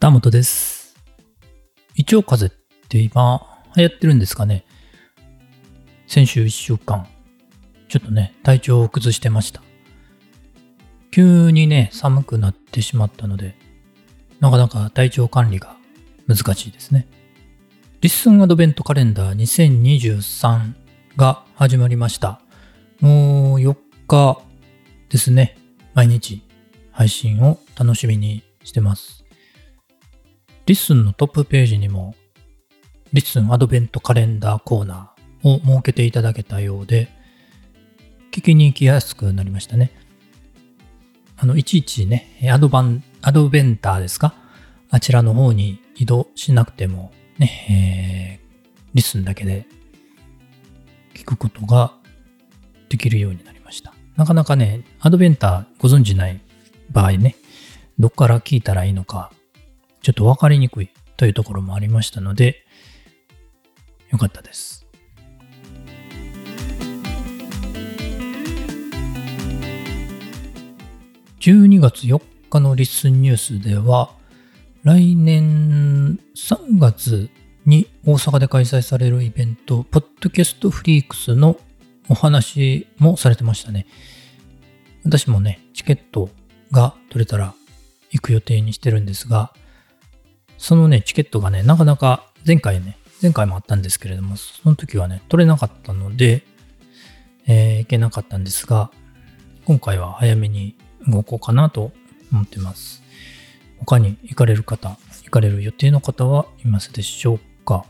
旗本です。胃腸風邪って今流行ってるんですかね先週1週間、ちょっとね、体調を崩してました。急にね、寒くなってしまったので、なかなか体調管理が難しいですね。リッスンアドベントカレンダー2023が始まりました。もう4日ですね。毎日配信を楽しみにしてます。リッスンのトップページにも、リッスンアドベントカレンダーコーナーを設けていただけたようで、聞きに行きやすくなりましたね。あの、いちいちね、アドバン、アドベンターですか？あちらの方に移動しなくても、ね、えー、リッスンだけで聞くことができるようになりました。なかなかね、アドベンターご存知ない場合ね、どっから聞いたらいいのか、ちょっとわかりにくいというところもありましたので、よかったです。12月4日のリスンニュースでは、来年3月に大阪で開催されるイベント、ポッドキャストフリークスのお話もされてましたね。私もね、チケットが取れたら行く予定にしてるんですが、そのね、チケットがね、なかなか前回ね、前回もあったんですけれども、その時はね、取れなかったので、えー行けなかったんですが、今回は早めに動こうかなと思ってます。他に行かれる方、行かれる予定の方はいますでしょうか？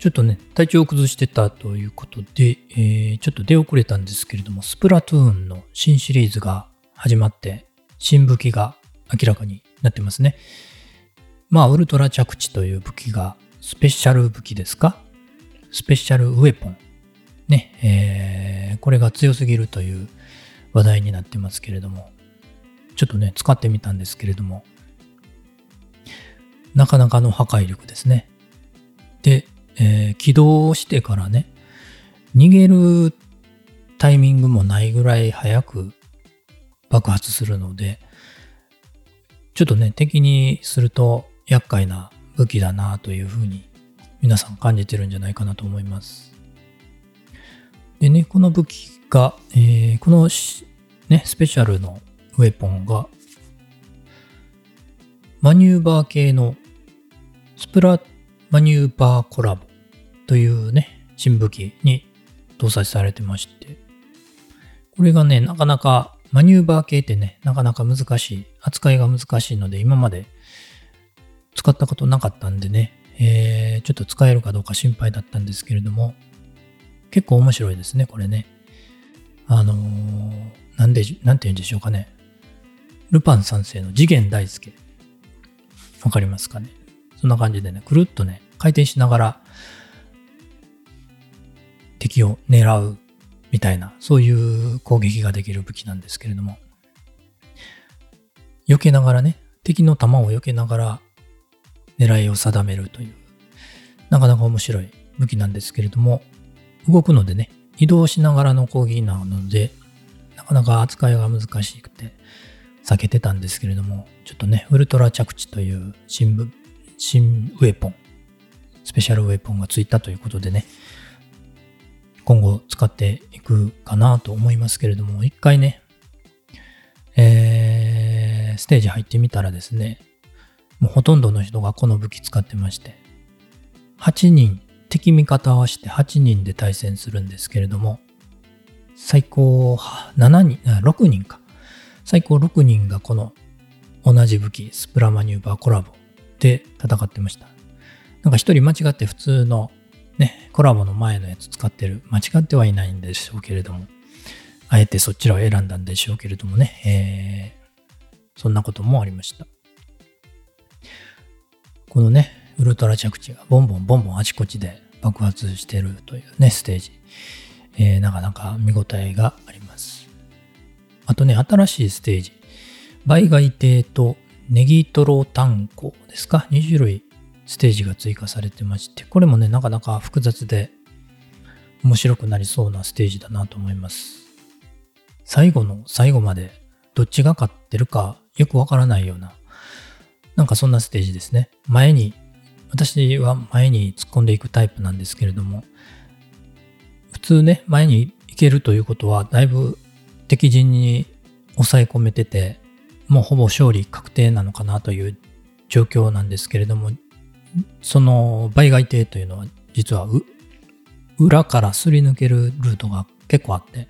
ちょっとね、体調を崩してたということで、えーちょっと出遅れたんですけれども、スプラトゥーンの新シリーズが始まって、新武器が明らかになってますね。まあ、ウルトラ着地という武器がスペシャル武器ですか？スペシャルウェポン。ね、えーこれが強すぎるという話題になってますけれども、ちょっとね、使ってみたんですけれども、なかなかの破壊力ですね。で、えー起動してからね、逃げるタイミングもないぐらい早く爆発するので、ちょっとね、敵にすると厄介な武器だなというふうに皆さん感じてるんじゃないかなと思います。でね、この武器が、えーこのね、スペシャルのウェポンが、マニューバー系のスプラマニューバーコラボというね、新武器に搭載されてまして、これがね、なかなかマニューバー系ってね、なかなか難しい、扱いが難しいので、今まで使ったことなかったんでね、えーちょっと使えるかどうか心配だったんですけれども、結構面白いですね、これね。あのーなんで、なんて言うんでしょうかね。ルパン三世の次元大介。わかりますかねそんな感じでね、くるっとね、回転しながら敵を狙うみたいな、そういう攻撃ができる武器なんですけれども、避けながらね、敵の弾を避けながら狙いを定めるという、なかなか面白い武器なんですけれども、動くのでね、移動しながらの攻撃なので、なかなか扱いが難しくて、避けてたんですけれども、ちょっとね、ウルトラ着地という新新ウェポン、スペシャルウェポンがついたということでね、今後使っていくかなと思いますけれども、一回ね、えー、ステージ入ってみたらですね、もうほとんどの人がこの武器使ってまして、8人、敵味方合わせて8人で対戦するんですけれども、最高7人、6人か。最高6人がこの同じ武器、スプラマニューバーコラボで戦ってました。なんか一人間違って普通のね、コラボの前のやつ使ってる。間違ってはいないんでしょうけれども、あえてそちらを選んだんでしょうけれどもね、えーそんなこともありました。このね、ウルトラ着地がボンボンボンボンあちこちで爆発してるというね、ステージ。えーなかなか見応えがあります。あとね、新しいステージ。倍外亭とネギトロ炭鉱ですか ?2 種類ステージが追加されてまして、これもね、なかなか複雑で面白くなりそうなステージだなと思います。最後の最後までどっちが勝ってるかよくわからないような、なんかそんなステージですね。前に、私は前に突っ込んでいくタイプなんですけれども、普通ね、前に行けるということは、だいぶ敵陣に抑え込めてて、もうほぼ勝利確定なのかなという状況なんですけれども、その倍外艇というのは実は裏からすり抜けるルートが結構あって、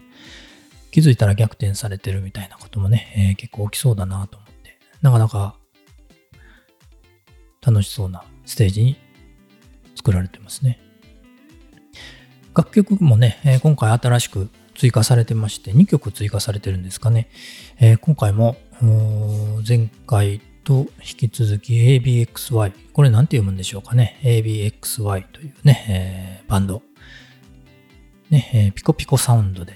気づいたら逆転されてるみたいなこともね、えー、結構起きそうだなと思って、なかなか楽しそうなステージに作られてますね。楽曲もね、えー、今回新しく追加されてまして、2曲追加されてるんですかね。えー、今回も前回と引き続き ABXY。これ何て読むんでしょうかね？ABXY というね、えー、バンド。ね、えー、ピコピコサウンドで、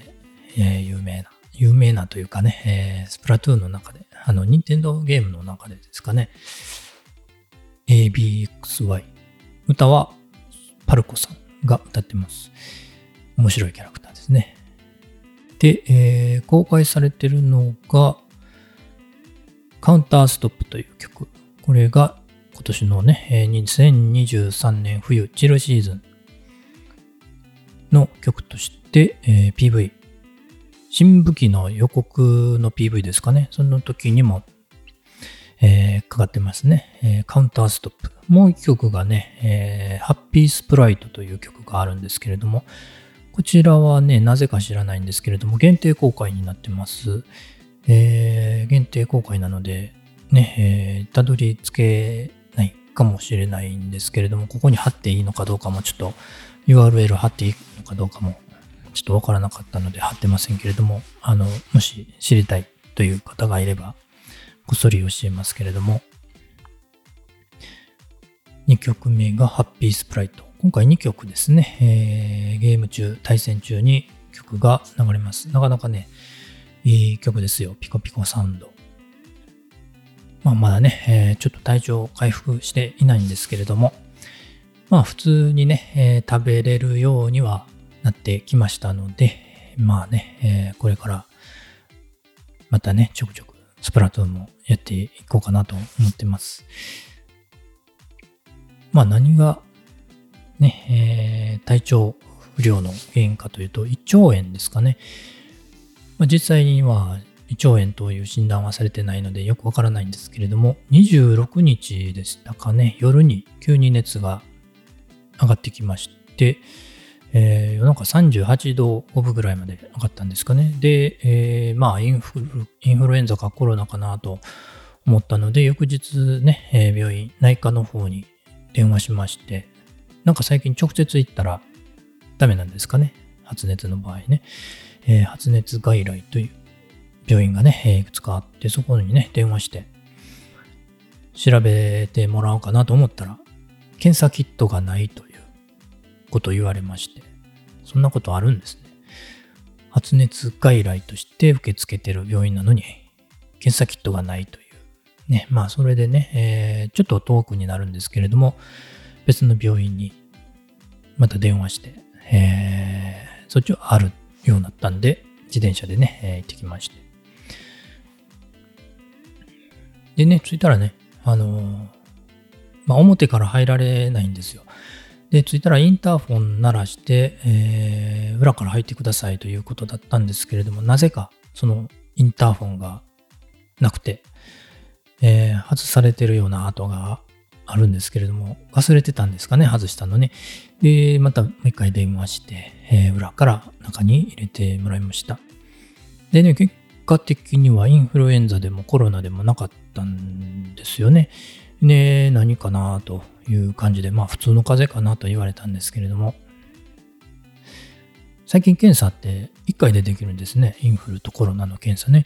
えー、有名な、有名なというかね、えー、スプラトゥーンの中で、あの、ニンテンドゲームの中でですかね。ABXY。歌はパルコさんが歌ってます。面白いキャラクターですね。で、えー、公開されてるのが、カウンターストップという曲。これが今年のね、2023年冬チルシーズンの曲として、えー、PV。新武器の予告の PV ですかね。その時にも、えー、かかってますね、えー、カウンターストップ。もう一曲がね、えー、ハッピースプライトという曲があるんですけれども、こちらはね、なぜか知らないんですけれども、限定公開になってます。えー、限定公開なので、ね、えー、たどり着けないかもしれないんですけれども、ここに貼っていいのかどうかもちょっと URL 貼っていいのかどうかもちょっとわからなかったので貼ってませんけれども、あの、もし知りたいという方がいれば、こっそり教えますけれども、2曲目がハッピースプライト。今回2曲ですね、えー、ゲーム中、対戦中に曲が流れます。なかなかね、いい曲ですよ。ピコピコサウンド。まあ、まだね、えー、ちょっと体調回復していないんですけれども、まあ普通にね、えー、食べれるようにはなってきましたので、まあね、えー、これからまたね、ちょくちょくスプラトゥーンもやっていこうかなと思ってます。まあ何がね、えー、体調不良の原因かというと、胃腸炎ですかね。まあ、実際には胃腸炎という診断はされてないのでよくわからないんですけれども、26日でしたかね、夜に急に熱が上がってきまして、えー、夜中38度5分ぐらいまで上がったんですかね。で、えー、まあインフル、インフルエンザかコロナかなと思ったので、翌日ね、えー、病院、内科の方に電話しまして、なんか最近直接行ったらダメなんですかね。発熱の場合ね。えー、発熱外来という病院がね、えー、いくつかあって、そこにね、電話して、調べてもらおうかなと思ったら、検査キットがないということを言われまして、そんなことあるんですね。発熱外来として受け付けてる病院なのに、検査キットがないという。ね、まあそれでね、えー、ちょっと遠くになるんですけれども、別の病院にまた電話して、えー、そっちはあるようになったんで、自転車でね、えー、行ってきまして。でね、着いたらね、あのー、まあ、表から入られないんですよ。で、着いたらインターフォン鳴らして、えー、裏から入ってくださいということだったんですけれども、なぜかそのインターフォンがなくて、えー、外されてるような跡があるんですけれども、忘れてたんですかね、外したのね。で、またもう一回電話して、えー、裏から中に入れてもらいました。でね、結果的にはインフルエンザでもコロナでもなかったんですよね。で、何かなという感じで、まあ普通の風邪かなと言われたんですけれども、最近検査って1回でできるんですね。インフルとコロナの検査ね。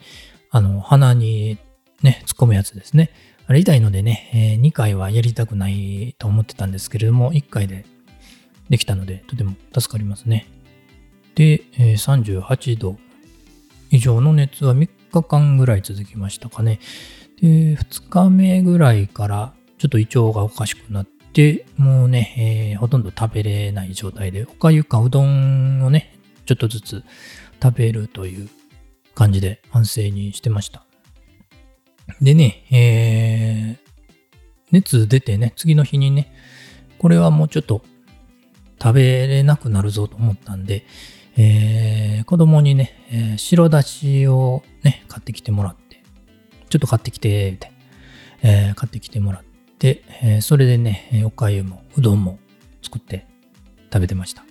あの、鼻にね、突っ込むやつですね。あれ痛いのでね、え、2回はやりたくないと思ってたんですけれども、1回でできたので、とても助かりますね。で、え、38度以上の熱は3日間ぐらい続きましたかね。で、2日目ぐらいからちょっと胃腸がおかしくなって、もうね、えー、ほとんど食べれない状態で、おかゆかうどんをね、ちょっとずつ食べるという感じで安静にしてました。でね、えー、熱出てね、次の日にね、これはもうちょっと食べれなくなるぞと思ったんで、えー、子供にね、えー、白だしをね、買ってきてもらって、ちょっと買ってきて、って、えー、買ってきてもらって、えー、それでね、おかゆもうどんも作って食べてました。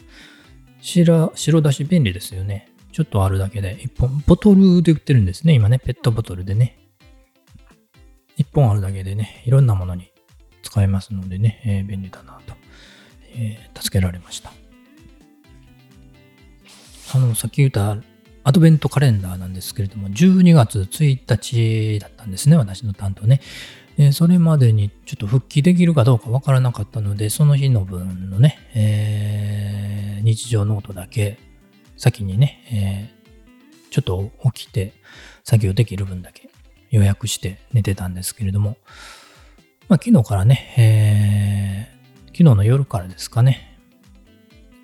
白、白だし便利ですよね。ちょっとあるだけで、一本、ボトルで売ってるんですね。今ね、ペットボトルでね。一本あるだけでね、いろんなものに使えますのでね、えー、便利だなと、えー、助けられました。あの、さっき言ったアドベントカレンダーなんですけれども、12月1日だったんですね、私の担当ね。でそれまでにちょっと復帰できるかどうかわからなかったので、その日の分のね、えー、日常ノートだけ先にね、えー、ちょっと起きて作業できる分だけ予約して寝てたんですけれども、まあ、昨日からね、えー、昨日の夜からですかね、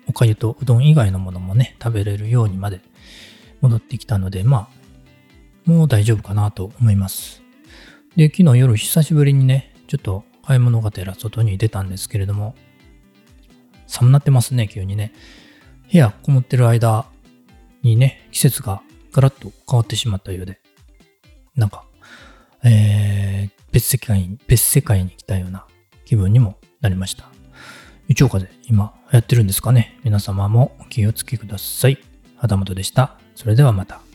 おかゆとうどん以外のものもね、食べれるようにまで戻ってきたので、まあ、もう大丈夫かなと思います。で、昨日夜久しぶりにね、ちょっと買い物がてら外に出たんですけれども、寒なってますね、急にね。部屋こもってる間にね、季節がガラッと変わってしまったようで、なんか、えー、別世界に、別世界に来たような気分にもなりました。一応風、今やってるんですかね皆様もお気をつけください。肌元でした。それではまた。